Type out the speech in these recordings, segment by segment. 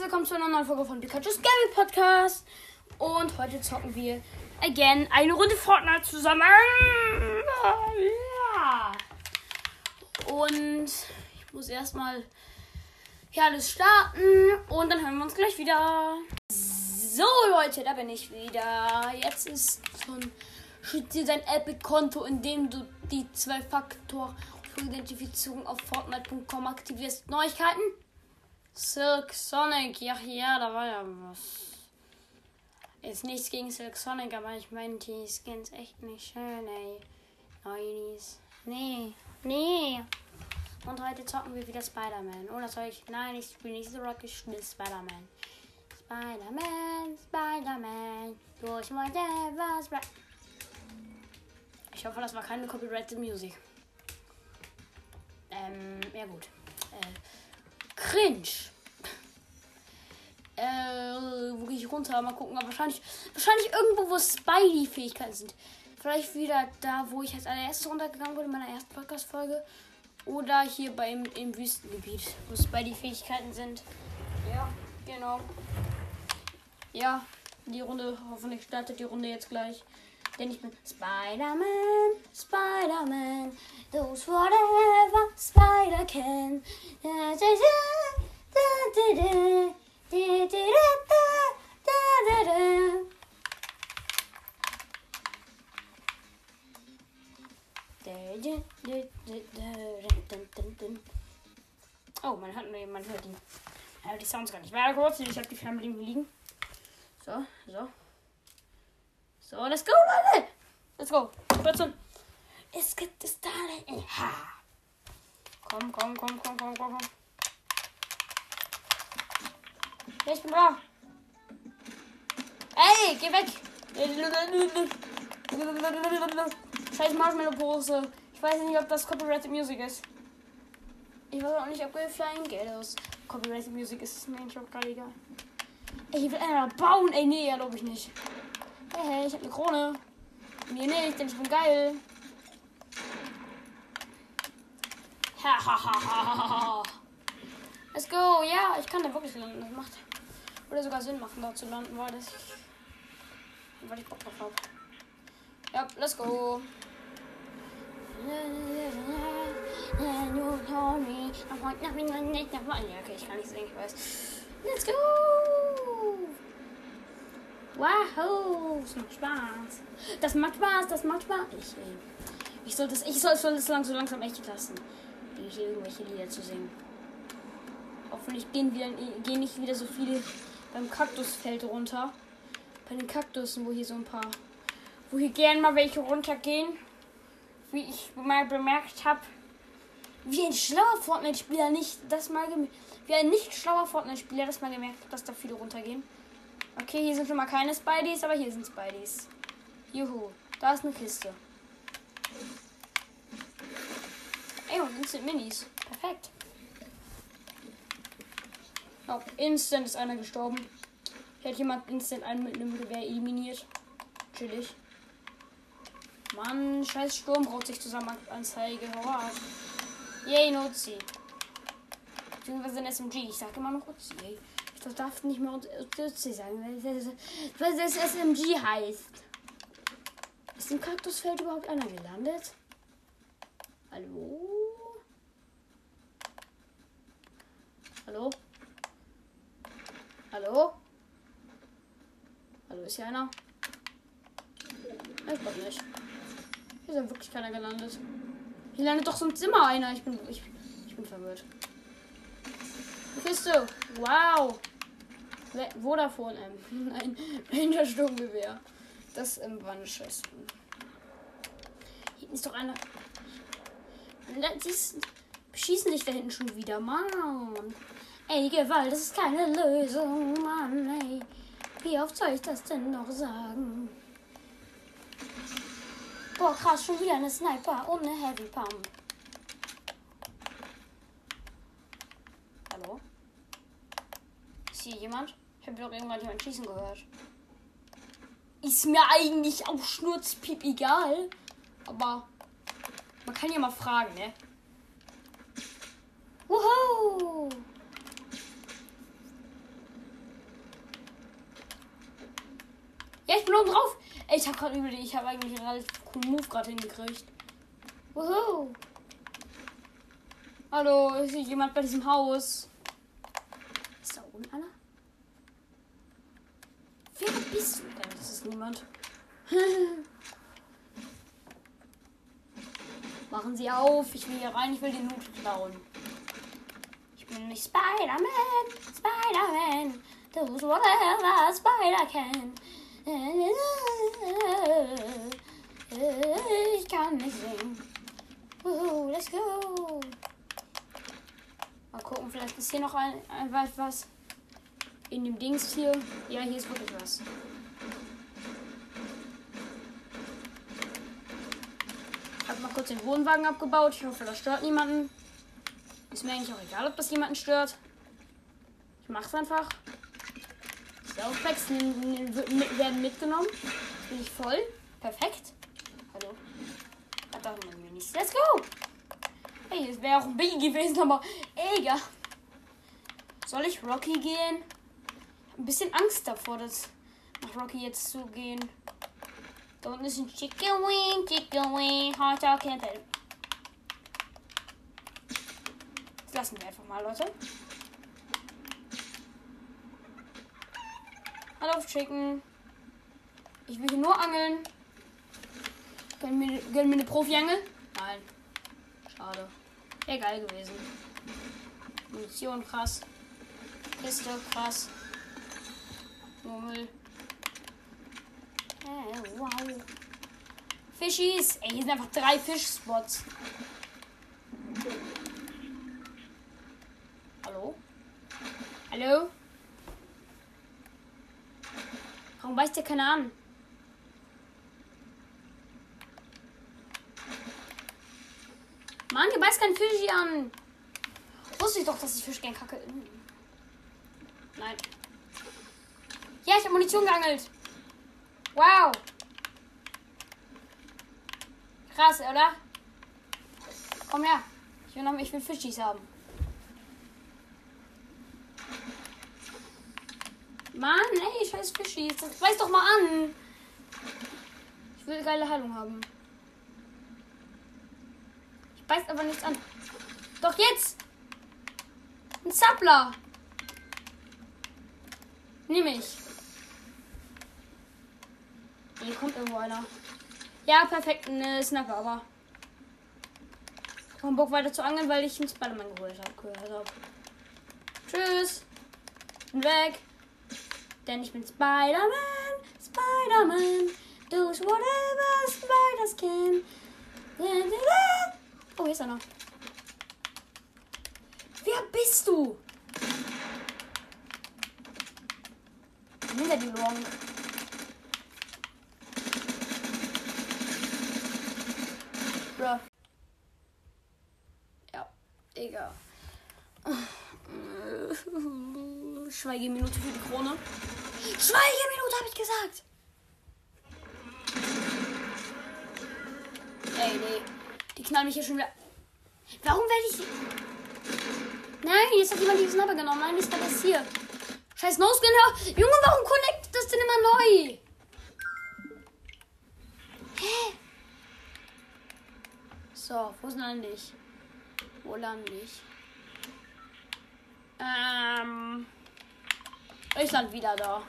willkommen zu einer neuen Folge von Pikachu's Gaming Podcast. Und heute zocken wir again eine Runde Fortnite zusammen. Ja. Und ich muss erstmal hier alles starten und dann hören wir uns gleich wieder. So Leute, da bin ich wieder. Jetzt ist ein Schütze dein Epic-Konto, indem du die zwei Faktor Identifizierung auf Fortnite.com aktivierst. Neuigkeiten? Silk Sonic, ja, ja, da war ja was. Ist nichts gegen Silk Sonic, aber ich meine, die Skins echt nicht schön, ey. Neunis. Nee, nee. Und heute zocken wir wieder Spider-Man. Oder soll ich. Nein, ich spiele nicht The Rock, ich spiele Spider-Man. Spider-Man, Spider-Man. Durch whatever. Ich hoffe, das war keine copyrighted Music. Ähm, ja gut. Äh, cringe. Äh, wo gehe ich runter? Mal gucken. Aber wahrscheinlich, wahrscheinlich irgendwo, wo Spidey-Fähigkeiten sind. Vielleicht wieder da, wo ich als allererstes runtergegangen bin in meiner ersten Podcast-Folge. Oder hier beim im Wüstengebiet, wo Spidey-Fähigkeiten sind. Ja, genau. Ja, die Runde, hoffentlich startet die Runde jetzt gleich. Denn ich bin Spider-Man, Spider-Man, those whatever Spider can. Da, da, da, Oh, man hat man hört die, äh, die Sounds gar nicht. Warte kurz, ich habe die Fernbedienung liegen. So, so. So, let's go, Leute! Let's go. 14. Es gibt es da. Komm, komm, komm, komm, komm, komm, komm. Ja, ich bin da. Ey, geh weg. Scheiß Marshmallow-Pose. Ich weiß nicht, ob das Copyrighted Music ist. Ich weiß auch nicht, ob Flying Gatos Copyrighted Music ist. Ist mir eigentlich auch gerade egal. Ey, ich will einer bauen. Ey, nee, glaube ich nicht. Hey, hey, ich hab eine Krone. Mir nicht, denn ich bin geil. Hahaha. Let's go. Ja, ich kann da wirklich landen. Das macht. Würde sogar Sinn machen, da zu landen, weil das. Weil ich Bock drauf habe. Ja, let's go. Okay, ich kann nicht singen, ich weiß. Let's go! Wow, das macht Spaß. Das macht Spaß, das macht Spaß. Ich, äh, ich soll das, ich soll, soll das lang, so langsam echt lassen, hier irgendwelche Lieder zu singen. Hoffentlich gehen, wir, gehen nicht wieder so viele beim Kaktusfeld runter. Bei den Kaktussen, wo hier so ein paar, wo hier gern mal welche runtergehen. Wie ich mal bemerkt habe, wie ein schlauer Fortnite-Spieler nicht das mal wie ein nicht schlauer Fortnite-Spieler das mal gemerkt hat, dass da viele runtergehen. Okay, hier sind schon mal keine Spideys, aber hier sind Spideys. Juhu, da ist eine Kiste. Ey, und Instant Minis. Perfekt. Oh, instant ist einer gestorben. Hat jemand instant einen mit einem Gewehr eliminiert. Chillig. Mann, scheiß Sturm braucht sich zusammen Anzeige. Horror. Yay, Nozi. Beziehungsweise ein SMG. Ich sag immer noch Uzi. Das darf nicht mehr Uzi sagen, weil das SMG heißt. Ist im Kaktusfeld überhaupt einer gelandet? Hallo? Hallo? Hallo? Hallo, ist hier einer? Ich glaube nicht. Hier ist ja wirklich keiner gelandet. Hier landet doch sonst immer einer. Ich bin, ich, ich bin verwirrt. Kiste. Wow. Vodafone M. Nein, Ranger Sturmgewehr. Das ähm, war eine. Hier ist doch einer. Siehst, beschießen sich da hinten schon wieder. Mann. Ey, Gewalt, ist keine Lösung, Mann, ey. Wie oft soll ich das denn noch sagen? Boah, krass, schon wieder eine Sniper und eine Heavy Pump. Hallo? Ist hier jemand? Ich habe doch irgendwann jemand schießen gehört. Ist mir eigentlich auch schnurzpiep egal. Aber man kann ja mal fragen, ne? Ja, ich bin oben drauf. Ey, ich hab gerade über Ich habe eigentlich einen relativ coolen Move gerade hingekriegt. Wuhu. Hallo, ist hier jemand bei diesem Haus? Ist da oben einer? Wer bist du? Ja, das ist niemand. Machen Sie auf, ich will hier rein, ich will den Loot klauen. Ich bin nicht Spider-Man, Spider-Man, does whatever Spider can. Ich kann nicht singen. Uh, let's go. Mal gucken, vielleicht ist hier noch ein, ein was in dem Dings hier. Ja, hier ist wirklich was. Hab mal kurz den Wohnwagen abgebaut. Ich hoffe, das stört niemanden. Ist mir eigentlich auch egal, ob das jemanden stört. Ich mach's einfach. Saufpacks werden mitgenommen. Bin ich voll. Perfekt. Hallo. Hat doch mir nicht. Let's go! Hey, es wäre auch ein Biggie gewesen, aber egal. Soll ich Rocky gehen? Ein bisschen Angst davor, das nach Rocky jetzt zu gehen. Da unten ist ein Chicken Wing, Chicken Wing, Hot Dog. Das lassen wir einfach mal, Leute. Hallo, Chicken. Ich will hier nur angeln. Gönnen mir, gönn mir eine Profi-Angel? Nein. Schade. Wäre geil gewesen. Munition krass. Kiste krass. Nur Müll. Äh, wow. Fischis. Ey, hier sind einfach drei Fischspots. Hallo? Hallo? Warum beißt dir keiner an? Mann, ihr beißt keinen Fischi an. Wusste ich doch, dass ich Fisch gern kacke. Nein. Ja, ich habe Munition geangelt. Wow. Krass, oder? Komm her. Ich will, noch, ich will Fischis haben. Mann, ey, scheiß Fischis. Das weiß doch mal an. Ich will geile Heilung haben. Ich beiß aber nichts an. Doch jetzt! Ein Zappler! Nehme ich. Hier kommt irgendwo einer. Ja, perfekt, eine Snapper, aber. Kein Bock weiter zu angeln, weil ich einen Spider-Man geholt habe. Also. Tschüss. Bin weg. Denn ich bin Spider-Man. Spider-Man. Does whatever Spiders can. Oh, hier ist einer. Wer bist du? Hinter die Long. Bro. Ja, egal. Schweigeminute für die Krone. Schweigeminute habe ich gesagt. Ey, nee. Die knallen mich hier schon wieder. Warum werde ich. Nein, jetzt hat jemand die Snapper genommen. Nein, ist das hier. Scheiß No-Skin. Junge, warum connectet das denn immer neu? Hä? So, wo lande ich? Wo lande ich? Ähm. Ich lande wieder da.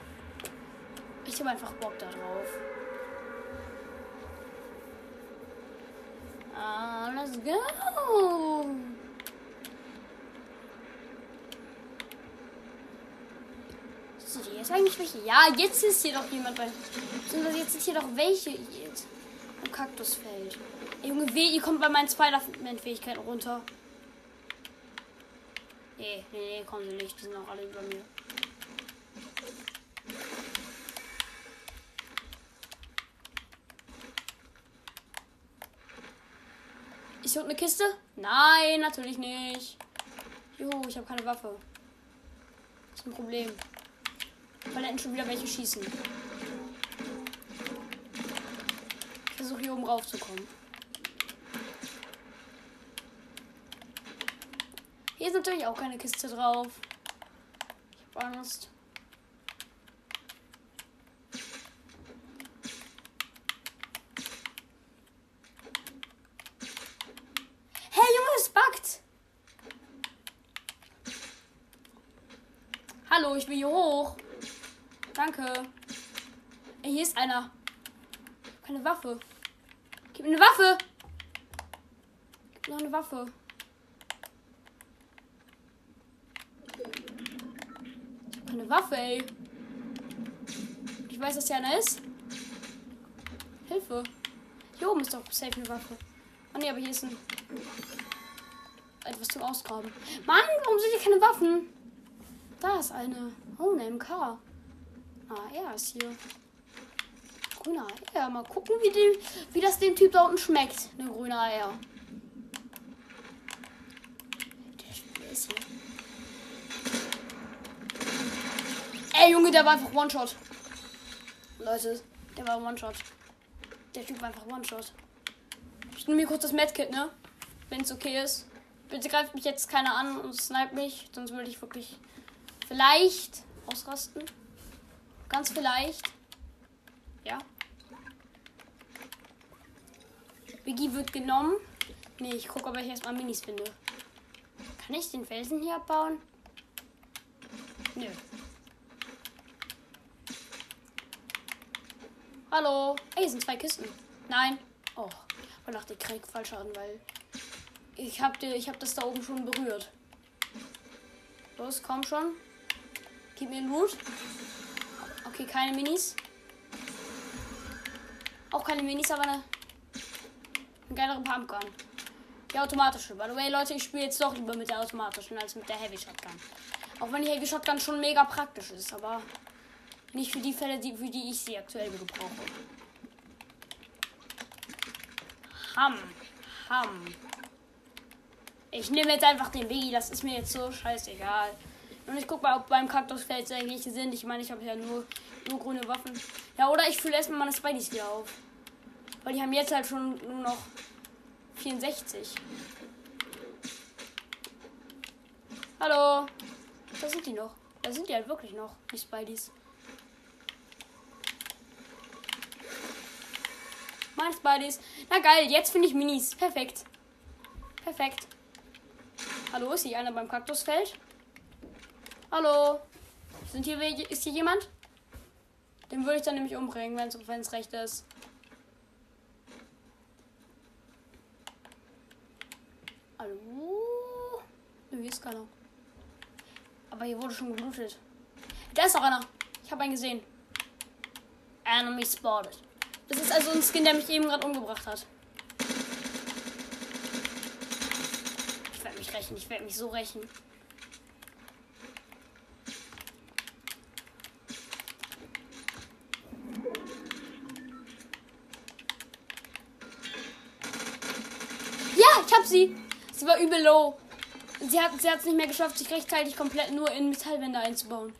Ich habe einfach Bock da drauf. Ah, let's go. Sind hier jetzt eigentlich welche? Ja, jetzt ist hier doch jemand bei. Jetzt sind hier doch welche jetzt. Im Kaktusfeld. Junge, weh, ihr kommt bei meinen Spider-Man-Fähigkeiten runter. Nee, nee, nee, kommen sie nicht. Die sind auch alle über mir. Ist hier unten eine Kiste? Nein, natürlich nicht. Juhu, ich habe keine Waffe. Das ist ein Problem. Weil da schon wieder welche schießen. Ich versuche hier oben raufzukommen. Hier ist natürlich auch keine Kiste drauf. Ich habe Angst. Hallo, ich will hier hoch. Danke. Ey, hier ist einer. Keine Waffe. Gib mir eine Waffe. Gib mir noch eine Waffe. Ich hab keine Waffe, ey. Ich weiß, dass hier einer ist. Hilfe. Hier oben ist doch safe eine Waffe. Oh ne, aber hier ist ein. Etwas zum Ausgraben. Mann, warum sind hier keine Waffen? Da ist eine. Oh, eine MK. Ah, er ist hier. Grüne Eier. Mal gucken, wie, die, wie das dem Typ da unten schmeckt. Eine grüne Eier. Der ist hier. Ey, Junge, der war einfach One-Shot. Leute, der war One-Shot. Der Typ war einfach One-Shot. Ich nehme mir kurz das Medkit, ne? Wenn es okay ist. Bitte greift mich jetzt keiner an und snipe mich, sonst würde ich wirklich vielleicht ausrasten. Ganz vielleicht. Ja. Biggie wird genommen. Nee, ich gucke, ob ich erstmal Minis finde. Kann ich den Felsen hier abbauen? Nö. Hallo. Ey, sind zwei Kisten. Nein. Oh, ich dachte, ich krieg Fallschaden, weil ich hab, ich hab das da oben schon berührt. Los, komm schon. Gib mir einen Loot. Okay, keine Minis. Auch keine Minis, aber eine, eine geilere Pumpgun. Die automatische. By the way, Leute, ich spiele jetzt doch lieber mit der automatischen als mit der Heavy Shotgun. Auch wenn die Heavy Shotgun schon mega praktisch ist, aber nicht für die Fälle, die, für die ich sie aktuell gebrauche. Ham. Ham. Ich nehme jetzt einfach den Biggie, das ist mir jetzt so scheißegal. Und ich guck mal, ob beim Kaktusfeld irgendwelche sind. Ich meine, ich habe ja nur, nur grüne Waffen. Ja, oder ich fülle erstmal meine Spideys wieder auf. Weil die haben jetzt halt schon nur noch 64. Hallo. Da sind die noch. Da sind die halt wirklich noch, die Spideys. Meine Spideys. Na geil, jetzt finde ich Minis. Perfekt. Perfekt. Hallo, ist hier einer beim Kaktusfeld? Hallo? Sind hier, ist hier jemand? Den würde ich dann nämlich umbringen, wenn es recht ist. Hallo? Nö, hier ist keiner. Aber hier wurde schon gelootet. Da ist noch einer. Ich habe einen gesehen. Enemy spotted. Das ist also ein Skin, der mich eben gerade umgebracht hat. Ich werde mich rächen. Ich werde mich so rächen. Ja, ich hab sie. Sie war übel low. Sie hat sie es nicht mehr geschafft, sich rechtzeitig komplett nur in Metallwände einzubauen.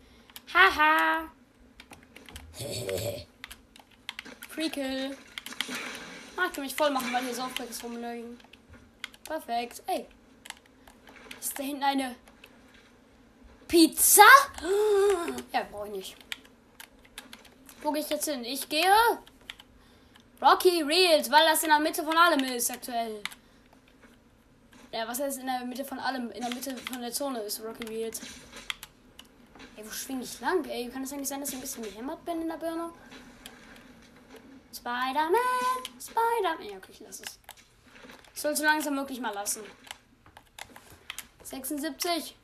Haha. Free Kill. Ah, ich kann mich voll machen, weil hier Softpacks rumliegen. Perfekt. Ey. Ist da hinten eine Pizza? Ja, brauche ich nicht. Wo gehe ich jetzt hin? Ich gehe Rocky Reels, weil das in der Mitte von allem ist aktuell. Ja, was heißt in der Mitte von allem? In der Mitte von der Zone ist Rocky Reels. Ey, wo schwinge ich lang? Ey, kann es eigentlich sein, dass ich ein bisschen gehämmert bin in der Birne? Spider-Man, Spider-Man. Ja, okay, ich lasse es. Ich soll so langsam möglich mal lassen. 76.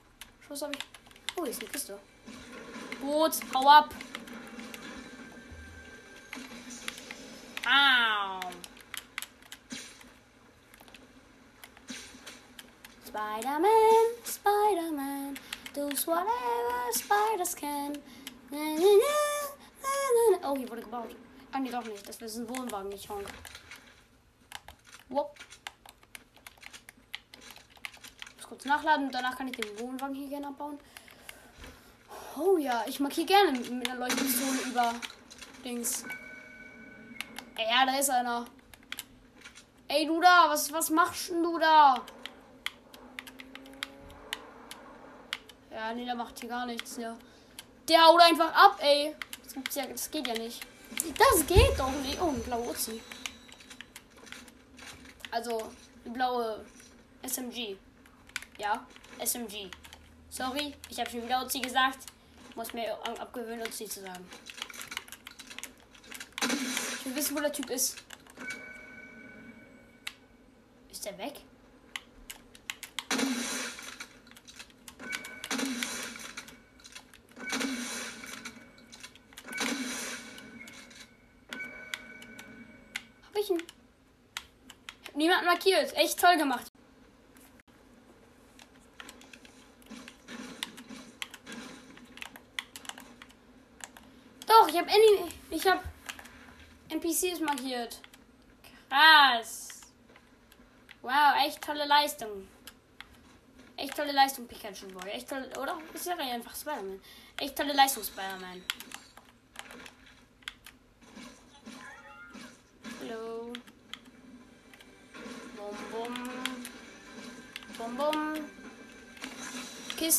Schuss habe ich. Oh, hier ist eine Kiste. Boot, hau ab. Au. Spider-Man, Spider-Man, does whatever spiders can. Oh, hier wurde gebaut. Ah, nee, doch nicht. Das ist ein Wohnwagen, nicht Honk. Wop. Muss kurz nachladen und danach kann ich den Wohnwagen hier gerne abbauen. Oh ja, ich mag hier gerne mit einer Leuchtpistole über Dings. Ja, da ist einer. Ey, du da, was, was machst denn du da? Ja, nee, der macht hier gar nichts, ja. Der haut einfach ab, ey. Das, ja, das geht ja nicht. Das geht doch nicht. Oh, ein blauer Uzi. Also, eine blaue SMG. Ja, SMG. Sorry, ich habe schon wieder Uzi gesagt. muss mir abgewöhnen, nicht zu sagen. Ich will wissen, wo der Typ ist. Ist der weg? Hab ich ihn? Niemanden markiert. Echt toll gemacht. Doch, ich habe ich habe NPCs markiert. Krass. Wow, echt tolle Leistung. Echt tolle Leistung, Pikachu Boy. Echt tolle, oder? Ist ja einfach Spider-Man. Echt tolle Leistung, Spider-Man.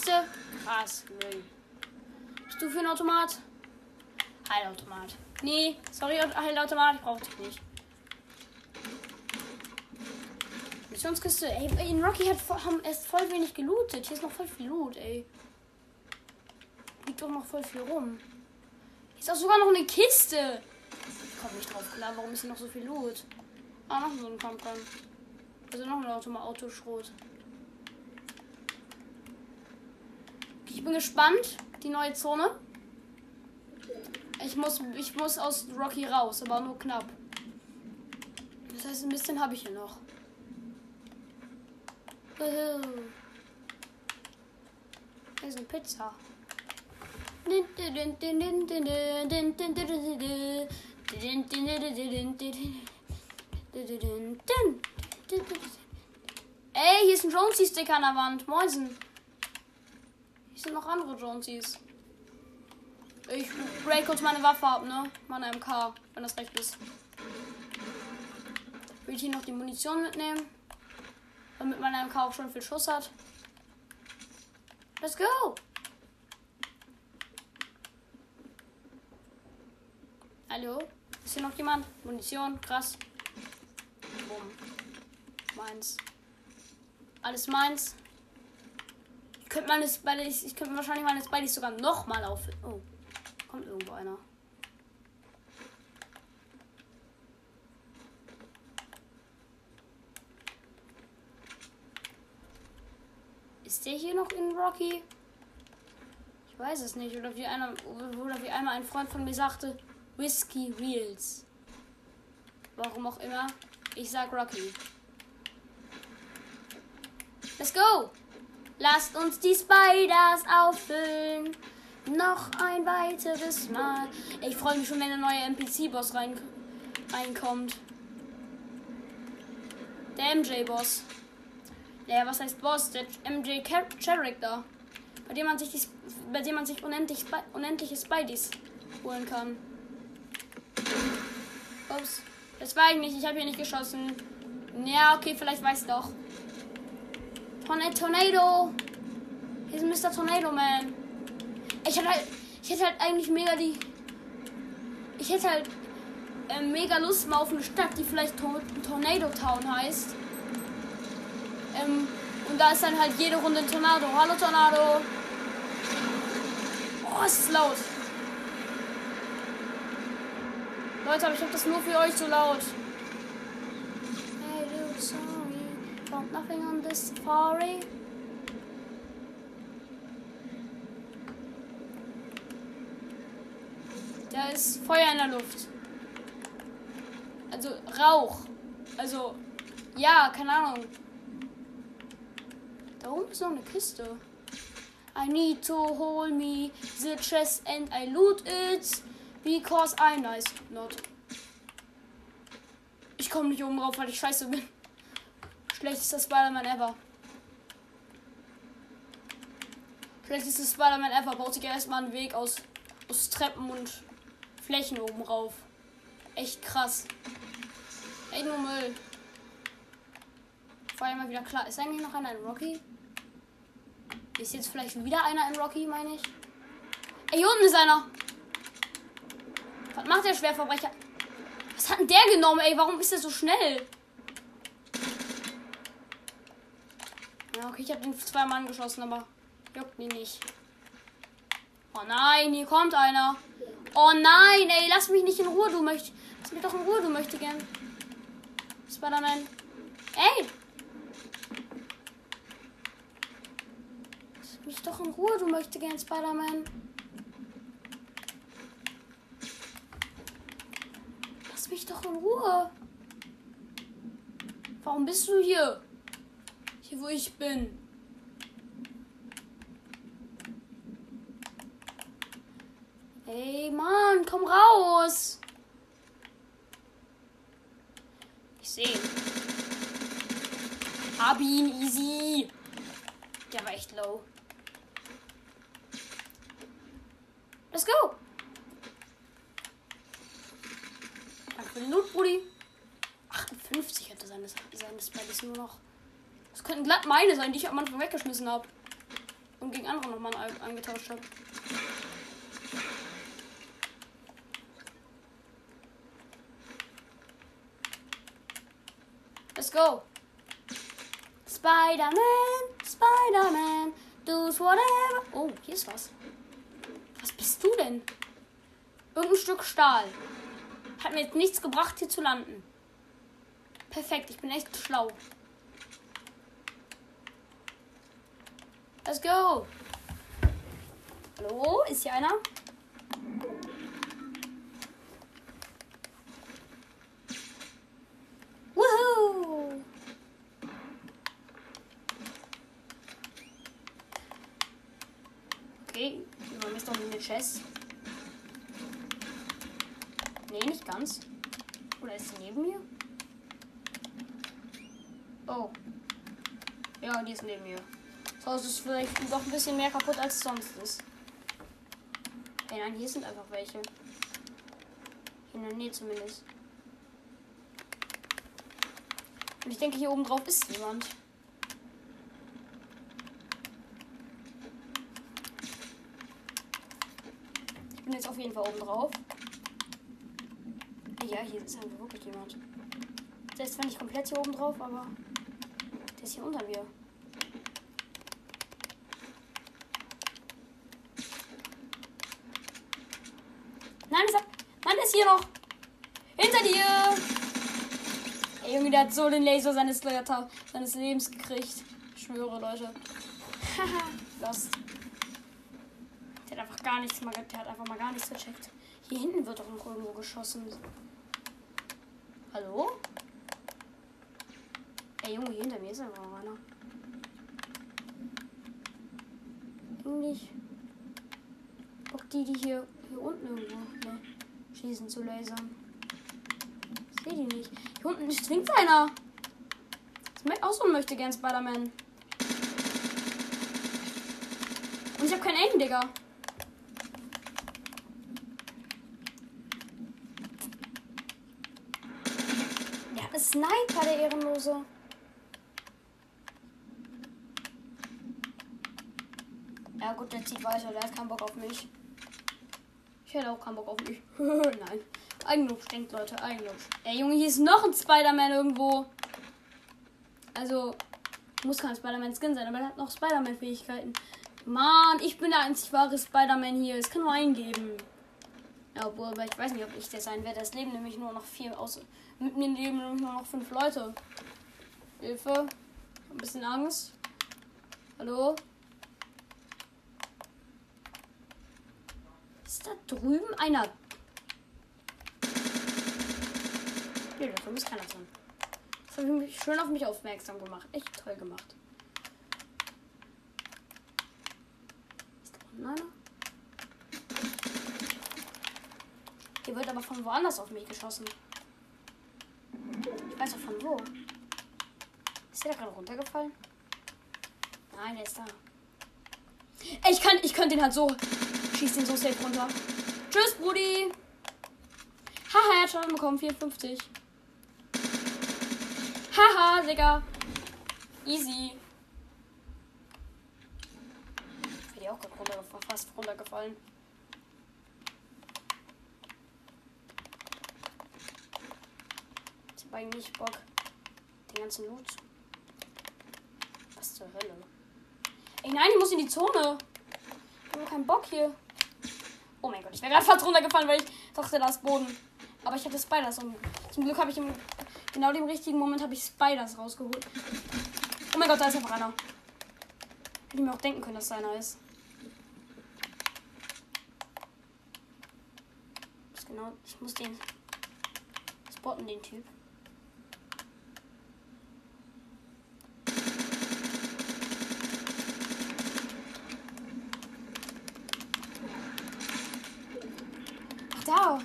Kiste. Krass, Müll. Bist du für ein Automat? Heilautomat. Nee, sorry, Heilautomat, ich brauche dich nicht. Missionskiste, ey, in Rocky hat haben erst voll wenig gelootet. Hier ist noch voll viel Loot, ey. Liegt doch noch voll viel rum. Hier ist auch sogar noch eine Kiste. Ich komme nicht drauf klar, warum ist hier noch so viel Loot? Ah, noch so ein Pumpkin. Also noch ein Automat Autoschrot. Ich bin gespannt. Die neue Zone. Ich muss, ich muss aus Rocky raus, aber nur knapp. Das heißt, ein bisschen habe ich hier noch. Hier ist eine Pizza. Ey, hier ist ein Jonesy-Sticker an der Wand. Mäusen. Hier sind noch andere Jonesies. Ich break kurz meine Waffe ab, ne? Meine MK, wenn das recht ist. Will ich hier noch die Munition mitnehmen? Damit meine MK auch schon viel Schuss hat. Let's go! Hallo? Ist hier noch jemand? Munition, krass. Bumm. Meins. Alles meins. Könnte meine Spideys, ich könnte wahrscheinlich meine Spideys sogar nochmal auf. Oh. Kommt irgendwo einer. Ist der hier noch in Rocky? Ich weiß es nicht. Oder wie, einer, oder wie einmal ein Freund von mir sagte, Whiskey Wheels. Warum auch immer. Ich sag Rocky. Let's go! Lasst uns die Spiders auffüllen. Noch ein weiteres Mal. Ich freue mich schon, wenn der neue NPC-Boss rein, reinkommt. Der MJ-Boss. Ja, was heißt Boss? Der MJ-Character. Bei dem man sich, die, bei dem man sich unendlich, unendliche Spideys holen kann. Ups. Das war ich nicht. Ich habe hier nicht geschossen. Ja, okay, vielleicht weiß doch. Tornado. Hier ist Mr. Tornado Man. Ich hätte halt, ich hätte halt eigentlich mega die. Ich hätte halt äh, mega Lust mal auf eine Stadt, die vielleicht Tor Tornado Town heißt. Ähm, und da ist dann halt jede Runde ein Tornado. Hallo Tornado. Oh, es ist laut. Leute, aber ich hab das nur für euch so laut. Hey, dude, sorry. Found nothing on this safari. Da ist Feuer in der Luft. Also Rauch. Also, ja, keine Ahnung. Da oben ist noch eine Kiste. I need to hold me the chest and I loot it because I'm nice. Not. Ich komme nicht oben rauf, weil ich scheiße bin. Schlechtester Spider-Man ever. Schlechtester Spider-Man ever. Baut sich erstmal einen Weg aus, aus Treppen und Flächen oben rauf. Echt krass. Echt nur Müll. Vor allem mal wieder klar. Ist eigentlich noch einer in Rocky? Ist jetzt vielleicht wieder einer in Rocky, meine ich? Ey, hier unten ist einer. Was macht der Schwerverbrecher? Was hat denn der genommen, ey? Warum ist der so schnell? Okay, ich habe den zweimal angeschossen, aber juckt ihn nicht. Oh nein, hier kommt einer. Oh nein, ey, lass mich nicht in Ruhe, du möchtest. Lass mich doch in Ruhe, du möchtest gern. Spider-Man. Ey! Lass mich doch in Ruhe, du möchtest gern, Spider-Man. Lass mich doch in Ruhe. Warum bist du hier? Hier, wo ich bin. Ey, Mann, komm raus. Ich sehe. Hab ihn, easy. Der war echt low. Let's go. Danke für den Loot, Brudi. 58 hätte seine, seine Spiders nur noch. Das könnten glatt meine sein, die ich am Anfang weggeschmissen habe. Und gegen andere nochmal eingetauscht habe. Let's go. Spider-Man, Spider-Man, do's whatever. Oh, hier ist was. Was bist du denn? Irgendein Stück Stahl. Hat mir jetzt nichts gebracht, hier zu landen. Perfekt, ich bin echt schlau. Let's go. Hallo, ist hier einer? Woohoo! Okay, wir ist doch eine Chest. Nee, nicht ganz. Oder ist sie neben mir? Oh. Ja, die ist neben mir. Haus ist vielleicht doch ein bisschen mehr kaputt als sonst ist. Hey, nein, hier sind einfach welche. In der Nähe zumindest. Und ich denke, hier oben drauf ist jemand. Ich bin jetzt auf jeden Fall oben drauf. Ja, hier ist einfach wirklich jemand. Der ist zwar nicht komplett hier oben drauf, aber der ist hier unter mir. Nein, ist, Mann ist hier noch. Hinter dir. Ey, Junge, der hat so den Laser seines, seines Lebens gekriegt. Ich schwöre, Leute. Lost. Der hat einfach gar nichts mal, der hat einfach mal gar nichts gecheckt. Hier hinten wird doch noch irgendwo geschossen. Hallo? Ey, Junge, hier hinter mir ist einfach einer. Eigentlich. Bock die, die hier, hier unten irgendwo ne, schießen zu lasern. Ich sehe die nicht. Hier unten schwingt einer. Das auch so möchte gern Spider-Man. Und ich habe kein Aim, Digga. Der hat eine Sniper, der Ehrenlose. Ja gut, der zieht weiter, der hat keinen Bock auf mich. Ich hätte auch keinen Bock auf mich. Nein. Eigenlob stinkt, Leute. Eigenlob. Ey, Junge, hier ist noch ein Spider-Man irgendwo. Also, muss kein Spider-Man-Skin sein, aber er hat noch Spider-Man-Fähigkeiten. Mann, ich bin der einzig wahre Spider-Man hier. Es kann nur eingeben. Ja, obwohl, aber ich weiß nicht, ob ich der sein werde. Es leben nämlich nur noch vier aus. Mit mir leben nämlich nur noch fünf Leute. Hilfe. Ein bisschen Angst. Hallo? Ist da drüben einer? Nee, da ist keiner drin. Das ich mich schön auf mich aufmerksam gemacht. Echt toll gemacht. Ist da unten einer? Hier wird aber von woanders auf mich geschossen. Ich weiß auch von wo. Ist der gerade runtergefallen? Nein, der ist da. Ich kann, ich könnte den halt so schießt ihn so safe runter. Tschüss, Brudi. Haha, er hat schon bekommen. 54. Haha, Digga. Easy. Bin ja auch gerade runter, fast runtergefallen. Ich hab eigentlich Bock, den ganzen Loot. Was zur Hölle? Ey, nein, ich muss in die Zone. Ich habe keinen Bock hier. Oh mein Gott, ich wäre gerade fast runtergefallen, weil ich dachte, da ist Boden. Aber ich hatte Spiders und zum Glück habe ich im genau dem richtigen Moment habe ich Spiders rausgeholt. Oh mein Gott, da ist einfach einer. Hätte ich mir auch denken können, dass da einer ist. Genau, ich muss den spotten, den Typ. Da.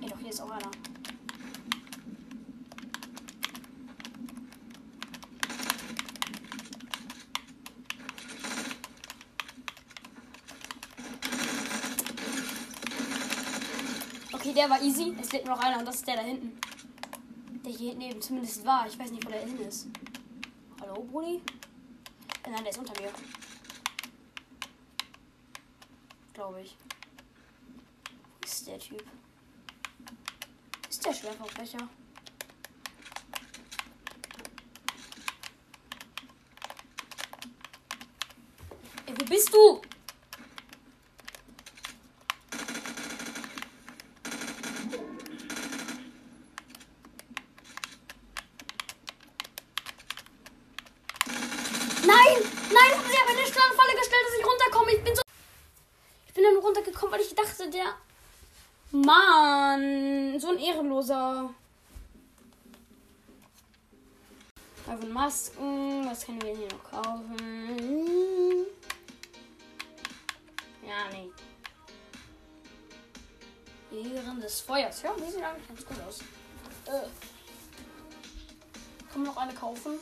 Ey, doch, hier ist auch einer. Okay, der war easy. Es lebt noch einer und das ist der da hinten. Der hier hinten eben zumindest war. Ich weiß nicht, wo der hin ist. Hallo, Brudi? Äh, Nein, der ist unter mir. Glaube ich. Wo ist der Typ? Ist der Schwerverbrecher? Ey, wo bist du? Nein! Nein, haben sie aber eine Strandfalle gestellt, dass ich runterkomme. Ich bin so. Ich bin dann runtergekommen, weil ich dachte, der. Mann, so ein Ehrenloser. Kaufen Masken. Was können wir hier noch kaufen? Ja, nee. Ehren des Feuers. Ja, die sieht eigentlich ganz gut aus. Äh. Kann man noch eine kaufen?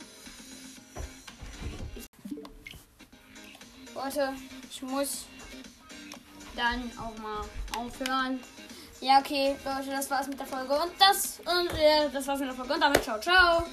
Leute, ich muss dann auch mal aufhören. Ja, okay, Leute, das war's mit der Folge und das und ja, das war's mit der Folge und damit ciao, ciao.